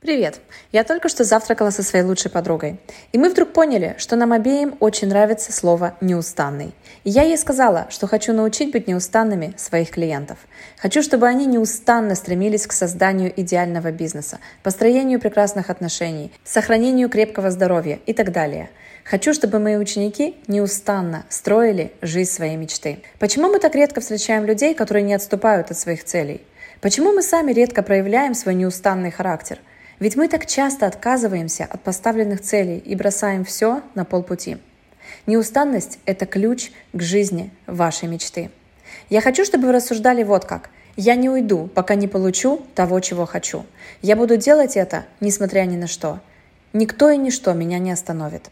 Привет! Я только что завтракала со своей лучшей подругой. И мы вдруг поняли, что нам обеим очень нравится слово «неустанный». И я ей сказала, что хочу научить быть неустанными своих клиентов. Хочу, чтобы они неустанно стремились к созданию идеального бизнеса, построению прекрасных отношений, сохранению крепкого здоровья и так далее. Хочу, чтобы мои ученики неустанно строили жизнь своей мечты. Почему мы так редко встречаем людей, которые не отступают от своих целей? Почему мы сами редко проявляем свой неустанный характер? Ведь мы так часто отказываемся от поставленных целей и бросаем все на полпути. Неустанность – это ключ к жизни вашей мечты. Я хочу, чтобы вы рассуждали вот как. Я не уйду, пока не получу того, чего хочу. Я буду делать это, несмотря ни на что. Никто и ничто меня не остановит.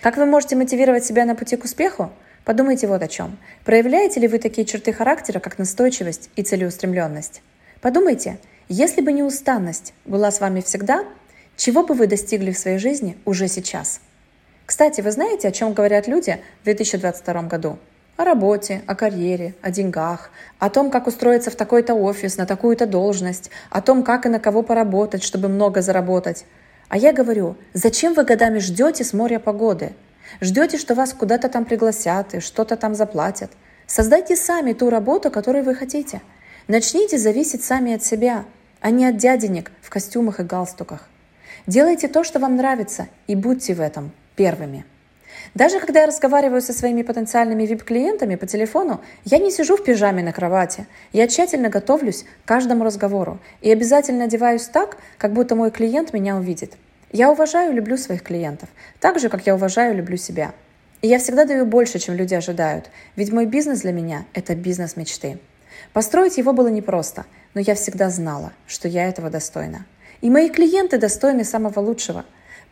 Как вы можете мотивировать себя на пути к успеху? Подумайте вот о чем. Проявляете ли вы такие черты характера, как настойчивость и целеустремленность? Подумайте, если бы не устанность была с вами всегда, чего бы вы достигли в своей жизни уже сейчас? Кстати, вы знаете, о чем говорят люди в 2022 году? О работе, о карьере, о деньгах, о том, как устроиться в такой-то офис, на такую-то должность, о том, как и на кого поработать, чтобы много заработать. А я говорю, зачем вы годами ждете с моря погоды? Ждете, что вас куда-то там пригласят и что-то там заплатят. Создайте сами ту работу, которую вы хотите. Начните зависеть сами от себя – а не от дяденек в костюмах и галстуках. Делайте то, что вам нравится, и будьте в этом первыми. Даже когда я разговариваю со своими потенциальными VIP-клиентами по телефону, я не сижу в пижаме на кровати. Я тщательно готовлюсь к каждому разговору и обязательно одеваюсь так, как будто мой клиент меня увидит. Я уважаю и люблю своих клиентов, так же, как я уважаю и люблю себя. И я всегда даю больше, чем люди ожидают, ведь мой бизнес для меня – это бизнес мечты. Построить его было непросто, но я всегда знала, что я этого достойна. И мои клиенты достойны самого лучшего.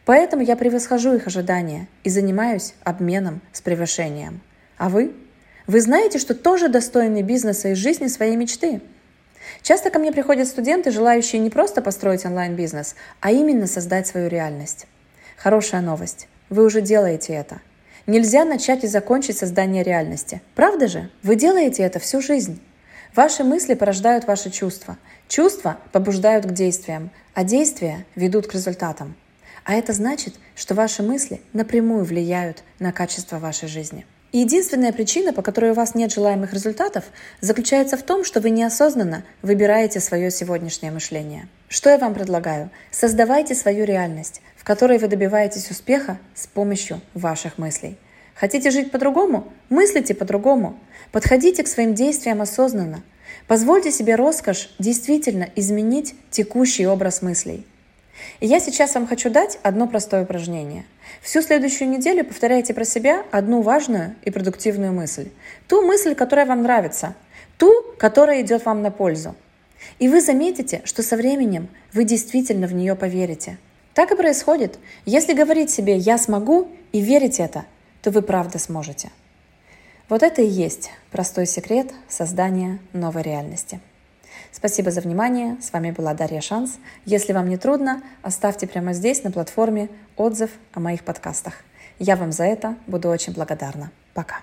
Поэтому я превосхожу их ожидания и занимаюсь обменом с превышением. А вы? Вы знаете, что тоже достойны бизнеса и жизни своей мечты? Часто ко мне приходят студенты, желающие не просто построить онлайн-бизнес, а именно создать свою реальность. Хорошая новость. Вы уже делаете это. Нельзя начать и закончить создание реальности. Правда же? Вы делаете это всю жизнь. Ваши мысли порождают ваши чувства. Чувства побуждают к действиям, а действия ведут к результатам. А это значит, что ваши мысли напрямую влияют на качество вашей жизни. И единственная причина, по которой у вас нет желаемых результатов, заключается в том, что вы неосознанно выбираете свое сегодняшнее мышление. Что я вам предлагаю? Создавайте свою реальность, в которой вы добиваетесь успеха с помощью ваших мыслей. Хотите жить по-другому? Мыслите по-другому. Подходите к своим действиям осознанно. Позвольте себе роскошь действительно изменить текущий образ мыслей. И я сейчас вам хочу дать одно простое упражнение. Всю следующую неделю повторяйте про себя одну важную и продуктивную мысль. Ту мысль, которая вам нравится. Ту, которая идет вам на пользу. И вы заметите, что со временем вы действительно в нее поверите. Так и происходит. Если говорить себе «я смогу» и верить это – то вы правда сможете. Вот это и есть простой секрет создания новой реальности. Спасибо за внимание. С вами была Дарья Шанс. Если вам не трудно, оставьте прямо здесь на платформе отзыв о моих подкастах. Я вам за это буду очень благодарна. Пока.